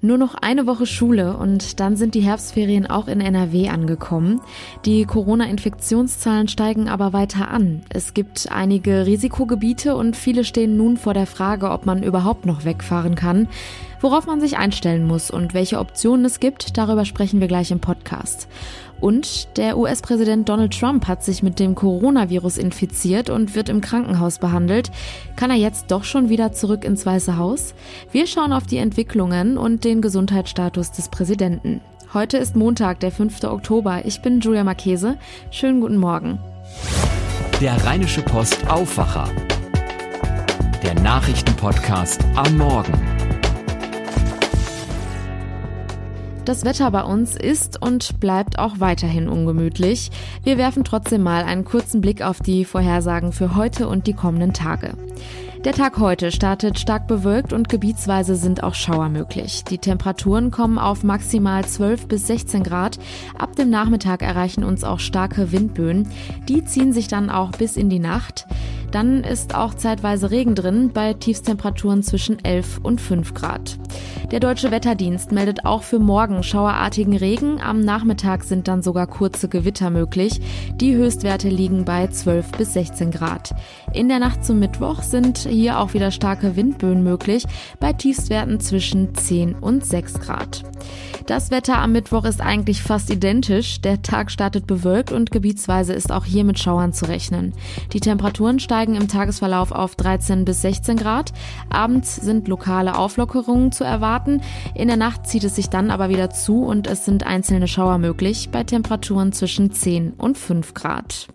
Nur noch eine Woche Schule und dann sind die Herbstferien auch in NRW angekommen. Die Corona-Infektionszahlen steigen aber weiter an. Es gibt einige Risikogebiete und viele stehen nun vor der Frage, ob man überhaupt noch wegfahren kann. Worauf man sich einstellen muss und welche Optionen es gibt, darüber sprechen wir gleich im Podcast. Und der US-Präsident Donald Trump hat sich mit dem Coronavirus infiziert und wird im Krankenhaus behandelt. Kann er jetzt doch schon wieder zurück ins Weiße Haus? Wir schauen auf die Entwicklungen und den Gesundheitsstatus des Präsidenten. Heute ist Montag, der 5. Oktober. Ich bin Julia Marchese. Schönen guten Morgen. Der Rheinische Post Aufwacher. Der Nachrichtenpodcast am Morgen. Das Wetter bei uns ist und bleibt auch weiterhin ungemütlich. Wir werfen trotzdem mal einen kurzen Blick auf die Vorhersagen für heute und die kommenden Tage. Der Tag heute startet stark bewölkt und gebietsweise sind auch Schauer möglich. Die Temperaturen kommen auf maximal 12 bis 16 Grad. Ab dem Nachmittag erreichen uns auch starke Windböen. Die ziehen sich dann auch bis in die Nacht. Dann ist auch zeitweise Regen drin bei Tiefstemperaturen zwischen 11 und 5 Grad. Der Deutsche Wetterdienst meldet auch für morgen schauerartigen Regen. Am Nachmittag sind dann sogar kurze Gewitter möglich. Die Höchstwerte liegen bei 12 bis 16 Grad. In der Nacht zum Mittwoch sind hier auch wieder starke Windböen möglich bei Tiefstwerten zwischen 10 und 6 Grad. Das Wetter am Mittwoch ist eigentlich fast identisch. Der Tag startet bewölkt und gebietsweise ist auch hier mit Schauern zu rechnen. Die Temperaturen steigen im Tagesverlauf auf 13 bis 16 Grad. Abends sind lokale Auflockerungen zu erwarten. In der Nacht zieht es sich dann aber wieder zu und es sind einzelne Schauer möglich bei Temperaturen zwischen 10 und 5 Grad.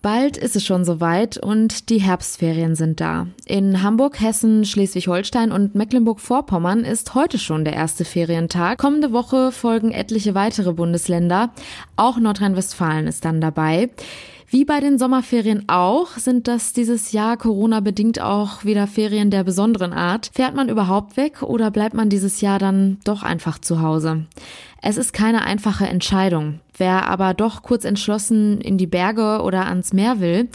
Bald ist es schon soweit und die Herbstferien sind da. In Hamburg, Hessen, Schleswig-Holstein und Mecklenburg-Vorpommern ist heute schon der erste Ferientag. Kommende Woche folgen etliche weitere Bundesländer. Auch Nordrhein-Westfalen ist dann dabei. Wie bei den Sommerferien auch, sind das dieses Jahr Corona-bedingt auch wieder Ferien der besonderen Art. Fährt man überhaupt weg oder bleibt man dieses Jahr dann doch einfach zu Hause? Es ist keine einfache Entscheidung. Wer aber doch kurz entschlossen in die Berge oder ans Meer will,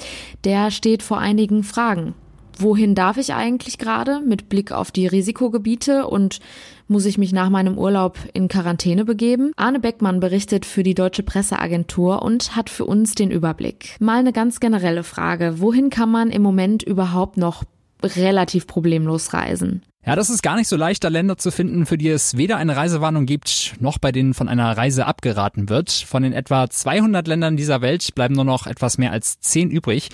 der steht vor einigen Fragen. Wohin darf ich eigentlich gerade mit Blick auf die Risikogebiete und muss ich mich nach meinem Urlaub in Quarantäne begeben? Arne Beckmann berichtet für die Deutsche Presseagentur und hat für uns den Überblick. Mal eine ganz generelle Frage. Wohin kann man im Moment überhaupt noch relativ problemlos reisen? Ja, das ist gar nicht so leicht, da Länder zu finden, für die es weder eine Reisewarnung gibt, noch bei denen von einer Reise abgeraten wird. Von den etwa 200 Ländern dieser Welt bleiben nur noch etwas mehr als 10 übrig.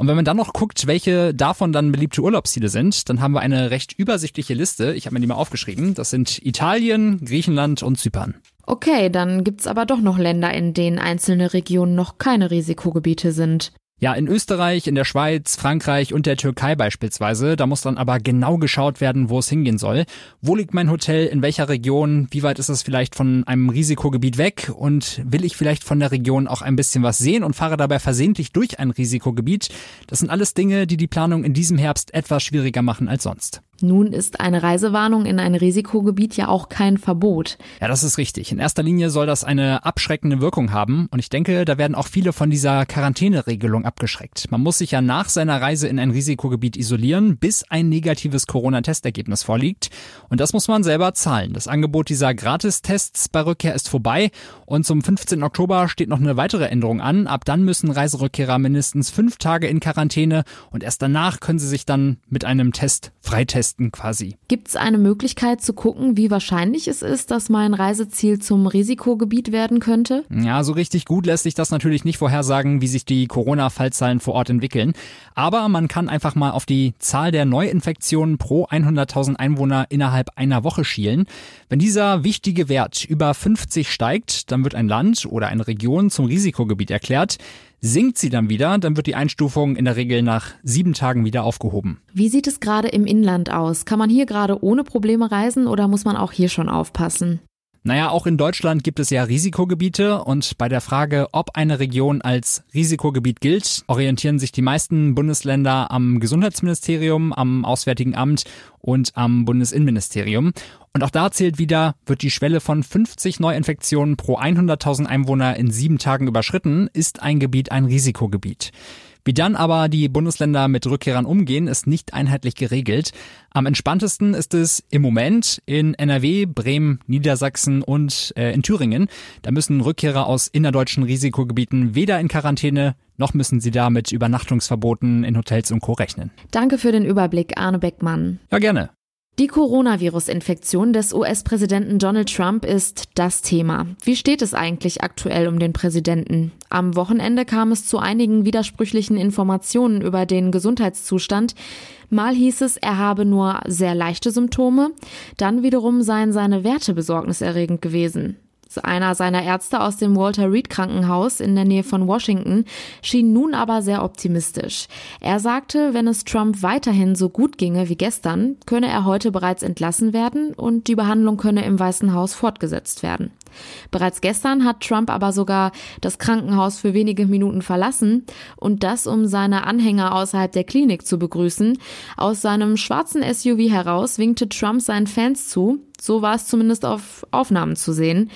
Und wenn man dann noch guckt, welche davon dann beliebte Urlaubsziele sind, dann haben wir eine recht übersichtliche Liste. Ich habe mir die mal aufgeschrieben. Das sind Italien, Griechenland und Zypern. Okay, dann gibt's aber doch noch Länder, in denen einzelne Regionen noch keine Risikogebiete sind. Ja, in Österreich, in der Schweiz, Frankreich und der Türkei beispielsweise, da muss dann aber genau geschaut werden, wo es hingehen soll. Wo liegt mein Hotel, in welcher Region, wie weit ist es vielleicht von einem Risikogebiet weg und will ich vielleicht von der Region auch ein bisschen was sehen und fahre dabei versehentlich durch ein Risikogebiet? Das sind alles Dinge, die die Planung in diesem Herbst etwas schwieriger machen als sonst. Nun ist eine Reisewarnung in ein Risikogebiet ja auch kein Verbot. Ja, das ist richtig. In erster Linie soll das eine abschreckende Wirkung haben und ich denke, da werden auch viele von dieser Quarantäneregelung abgeschreckt. Man muss sich ja nach seiner Reise in ein Risikogebiet isolieren, bis ein negatives Corona-Testergebnis vorliegt und das muss man selber zahlen. Das Angebot dieser Gratistests bei Rückkehr ist vorbei und zum 15. Oktober steht noch eine weitere Änderung an. Ab dann müssen Reiserückkehrer mindestens fünf Tage in Quarantäne und erst danach können sie sich dann mit einem Test freitesten testen quasi. Gibt es eine Möglichkeit zu gucken, wie wahrscheinlich es ist, dass mein Reiseziel zum Risikogebiet werden könnte? Ja, so richtig gut lässt sich das natürlich nicht vorhersagen, wie sich die Corona-Fallzahlen vor Ort entwickeln. Aber man kann einfach mal auf die Zahl der Neuinfektionen pro 100.000 Einwohner innerhalb einer Woche schielen. Wenn dieser wichtige Wert über 50 steigt, dann wird ein Land oder eine Region zum Risikogebiet erklärt. Sinkt sie dann wieder, dann wird die Einstufung in der Regel nach sieben Tagen wieder aufgehoben. Wie sieht es gerade im Inland aus? Kann man hier gerade ohne Probleme reisen oder muss man auch hier schon aufpassen? Naja, auch in Deutschland gibt es ja Risikogebiete und bei der Frage, ob eine Region als Risikogebiet gilt, orientieren sich die meisten Bundesländer am Gesundheitsministerium, am Auswärtigen Amt und am Bundesinnenministerium. Und auch da zählt wieder, wird die Schwelle von 50 Neuinfektionen pro 100.000 Einwohner in sieben Tagen überschritten, ist ein Gebiet ein Risikogebiet. Wie dann aber die Bundesländer mit Rückkehrern umgehen, ist nicht einheitlich geregelt. Am entspanntesten ist es im Moment in NRW, Bremen, Niedersachsen und äh, in Thüringen. Da müssen Rückkehrer aus innerdeutschen Risikogebieten weder in Quarantäne noch müssen sie da mit Übernachtungsverboten in Hotels und Co. rechnen. Danke für den Überblick, Arne Beckmann. Ja, gerne. Die Coronavirus-Infektion des US-Präsidenten Donald Trump ist das Thema. Wie steht es eigentlich aktuell um den Präsidenten? Am Wochenende kam es zu einigen widersprüchlichen Informationen über den Gesundheitszustand. Mal hieß es, er habe nur sehr leichte Symptome, dann wiederum seien seine Werte besorgniserregend gewesen. Einer seiner Ärzte aus dem Walter Reed Krankenhaus in der Nähe von Washington schien nun aber sehr optimistisch. Er sagte, wenn es Trump weiterhin so gut ginge wie gestern, könne er heute bereits entlassen werden und die Behandlung könne im Weißen Haus fortgesetzt werden. Bereits gestern hat Trump aber sogar das Krankenhaus für wenige Minuten verlassen und das, um seine Anhänger außerhalb der Klinik zu begrüßen. Aus seinem schwarzen SUV heraus winkte Trump seinen Fans zu, so war es zumindest auf Aufnahmen zu sehen.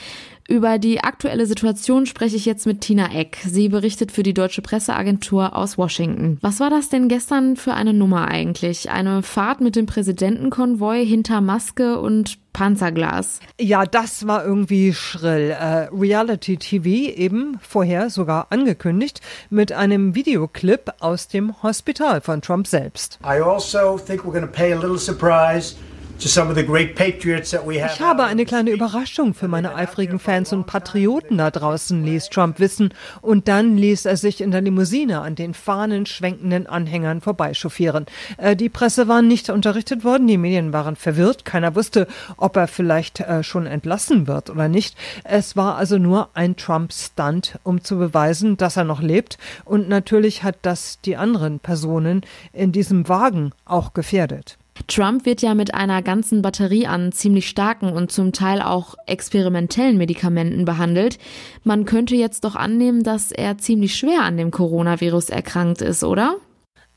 Über die aktuelle Situation spreche ich jetzt mit Tina Eck. Sie berichtet für die Deutsche Presseagentur aus Washington. Was war das denn gestern für eine Nummer eigentlich? Eine Fahrt mit dem Präsidentenkonvoi hinter Maske und Panzerglas. Ja, das war irgendwie schrill. Äh, Reality TV eben vorher sogar angekündigt mit einem Videoclip aus dem Hospital von Trump selbst. I also think we're going to pay a little surprise ich habe eine kleine Überraschung für meine eifrigen Fans und Patrioten da draußen, ließ Trump wissen. Und dann ließ er sich in der Limousine an den fahnenschwenkenden Anhängern vorbeichauffieren. Äh, die Presse war nicht unterrichtet worden, die Medien waren verwirrt. Keiner wusste, ob er vielleicht äh, schon entlassen wird oder nicht. Es war also nur ein Trump-Stunt, um zu beweisen, dass er noch lebt. Und natürlich hat das die anderen Personen in diesem Wagen auch gefährdet. Trump wird ja mit einer ganzen Batterie an ziemlich starken und zum Teil auch experimentellen Medikamenten behandelt. Man könnte jetzt doch annehmen, dass er ziemlich schwer an dem Coronavirus erkrankt ist, oder?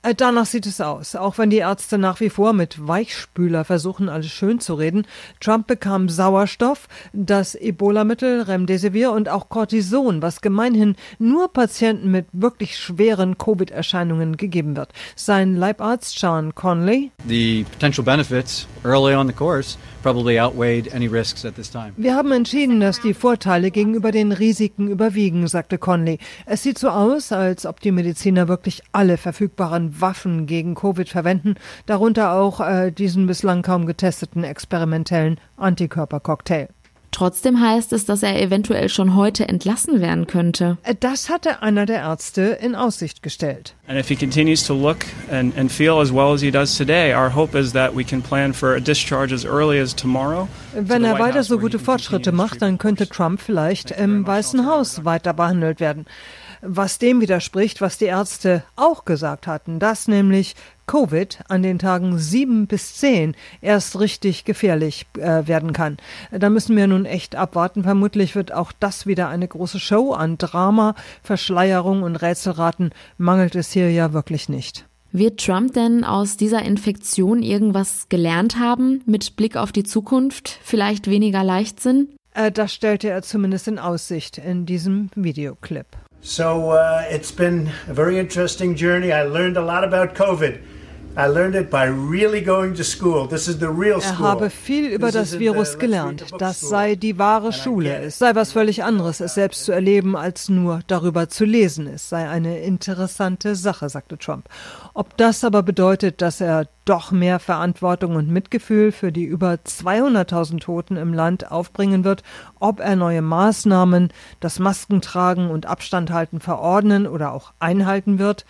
Äh, danach sieht es aus, auch wenn die Ärzte nach wie vor mit Weichspüler versuchen, alles schön zu reden. Trump bekam Sauerstoff, das Ebola-Mittel Remdesivir und auch Cortison, was gemeinhin nur Patienten mit wirklich schweren Covid-Erscheinungen gegeben wird. Sein Leibarzt Sean Conley. The potential benefits early on the course probably outweighed any risks at this time. Wir haben entschieden, dass die Vorteile gegenüber den Risiken überwiegen, sagte Conley. Es sieht so aus, als ob die Mediziner wirklich alle verfügbaren Waffen gegen Covid verwenden, darunter auch äh, diesen bislang kaum getesteten experimentellen Antikörpercocktail. Trotzdem heißt es, dass er eventuell schon heute entlassen werden könnte. Das hatte einer der Ärzte in Aussicht gestellt. And if he continues to look and, and feel as well as he does today, our hope is that we can plan for a discharge as early as tomorrow. Wenn er weiter so gute Fortschritte macht, dann könnte Trump vielleicht im Weißen Haus weiter behandelt werden was dem widerspricht, was die Ärzte auch gesagt hatten, dass nämlich Covid an den Tagen sieben bis zehn erst richtig gefährlich äh, werden kann. Da müssen wir nun echt abwarten. Vermutlich wird auch das wieder eine große Show an Drama, Verschleierung und Rätselraten mangelt es hier ja wirklich nicht. Wird Trump denn aus dieser Infektion irgendwas gelernt haben mit Blick auf die Zukunft? Vielleicht weniger Leichtsinn? Äh, das stellte er zumindest in Aussicht in diesem Videoclip. So uh, it's been a very interesting journey. I learned a lot about COVID. Er habe viel über das Virus gelernt. Das sei die wahre Schule. Es sei was völlig anderes, es selbst zu erleben, als nur darüber zu lesen. Es sei eine interessante Sache, sagte Trump. Ob das aber bedeutet, dass er doch mehr Verantwortung und Mitgefühl für die über 200.000 Toten im Land aufbringen wird, ob er neue Maßnahmen, das Maskentragen und Abstand halten verordnen oder auch einhalten wird,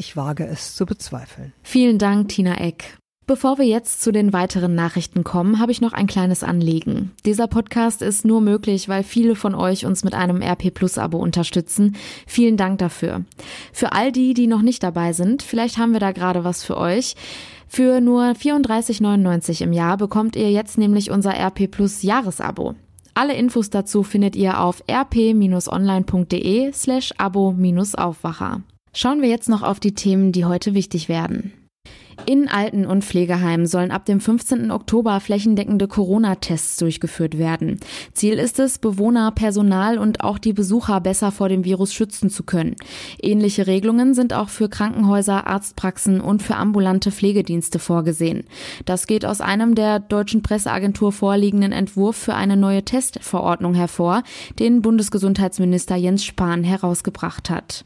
ich wage es zu bezweifeln. Vielen Dank, Tina Eck. Bevor wir jetzt zu den weiteren Nachrichten kommen, habe ich noch ein kleines Anliegen. Dieser Podcast ist nur möglich, weil viele von euch uns mit einem RP Plus Abo unterstützen. Vielen Dank dafür. Für all die, die noch nicht dabei sind, vielleicht haben wir da gerade was für euch. Für nur 34,99 im Jahr bekommt ihr jetzt nämlich unser RP Plus Jahresabo. Alle Infos dazu findet ihr auf rp-online.de slash abo-aufwacher. Schauen wir jetzt noch auf die Themen, die heute wichtig werden. In Alten- und Pflegeheimen sollen ab dem 15. Oktober flächendeckende Corona-Tests durchgeführt werden. Ziel ist es, Bewohner, Personal und auch die Besucher besser vor dem Virus schützen zu können. Ähnliche Regelungen sind auch für Krankenhäuser, Arztpraxen und für ambulante Pflegedienste vorgesehen. Das geht aus einem der deutschen Presseagentur vorliegenden Entwurf für eine neue Testverordnung hervor, den Bundesgesundheitsminister Jens Spahn herausgebracht hat.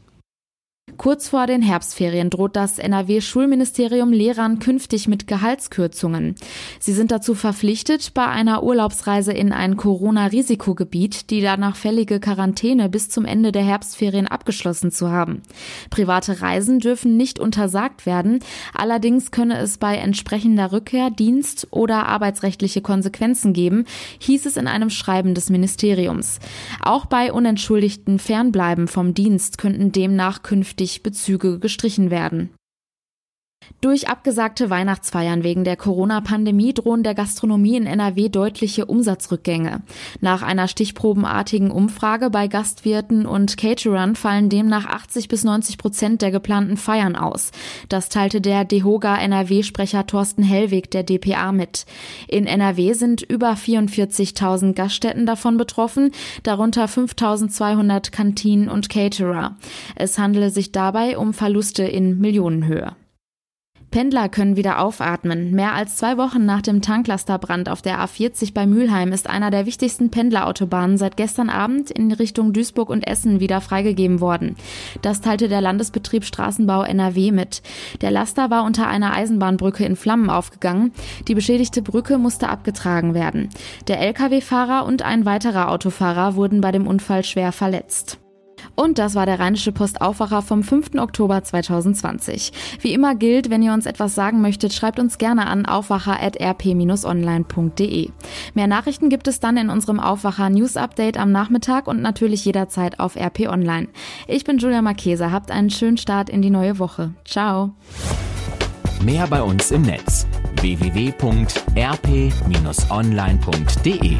Kurz vor den Herbstferien droht das NRW-Schulministerium Lehrern künftig mit Gehaltskürzungen. Sie sind dazu verpflichtet, bei einer Urlaubsreise in ein Corona-Risikogebiet die danach fällige Quarantäne bis zum Ende der Herbstferien abgeschlossen zu haben. Private Reisen dürfen nicht untersagt werden, allerdings könne es bei entsprechender Rückkehr Dienst- oder arbeitsrechtliche Konsequenzen geben, hieß es in einem Schreiben des Ministeriums. Auch bei unentschuldigten Fernbleiben vom Dienst könnten demnach künftig künftig Bezüge gestrichen werden. Durch abgesagte Weihnachtsfeiern wegen der Corona-Pandemie drohen der Gastronomie in NRW deutliche Umsatzrückgänge. Nach einer stichprobenartigen Umfrage bei Gastwirten und Caterern fallen demnach 80 bis 90 Prozent der geplanten Feiern aus. Das teilte der DEHOGA NRW-Sprecher Thorsten Hellwig der DPA mit. In NRW sind über 44.000 Gaststätten davon betroffen, darunter 5.200 Kantinen und Caterer. Es handele sich dabei um Verluste in Millionenhöhe. Pendler können wieder aufatmen. Mehr als zwei Wochen nach dem Tanklasterbrand auf der A40 bei Mülheim ist einer der wichtigsten Pendlerautobahnen seit gestern Abend in Richtung Duisburg und Essen wieder freigegeben worden. Das teilte der Landesbetrieb Straßenbau NRW mit. Der Laster war unter einer Eisenbahnbrücke in Flammen aufgegangen. Die beschädigte Brücke musste abgetragen werden. Der Lkw-Fahrer und ein weiterer Autofahrer wurden bei dem Unfall schwer verletzt. Und das war der Rheinische Postaufwacher vom 5. Oktober 2020. Wie immer gilt, wenn ihr uns etwas sagen möchtet, schreibt uns gerne an aufwacher.rp-online.de. Mehr Nachrichten gibt es dann in unserem Aufwacher News Update am Nachmittag und natürlich jederzeit auf RP Online. Ich bin Julia Marchese. Habt einen schönen Start in die neue Woche. Ciao. Mehr bei uns im Netz www.rp-online.de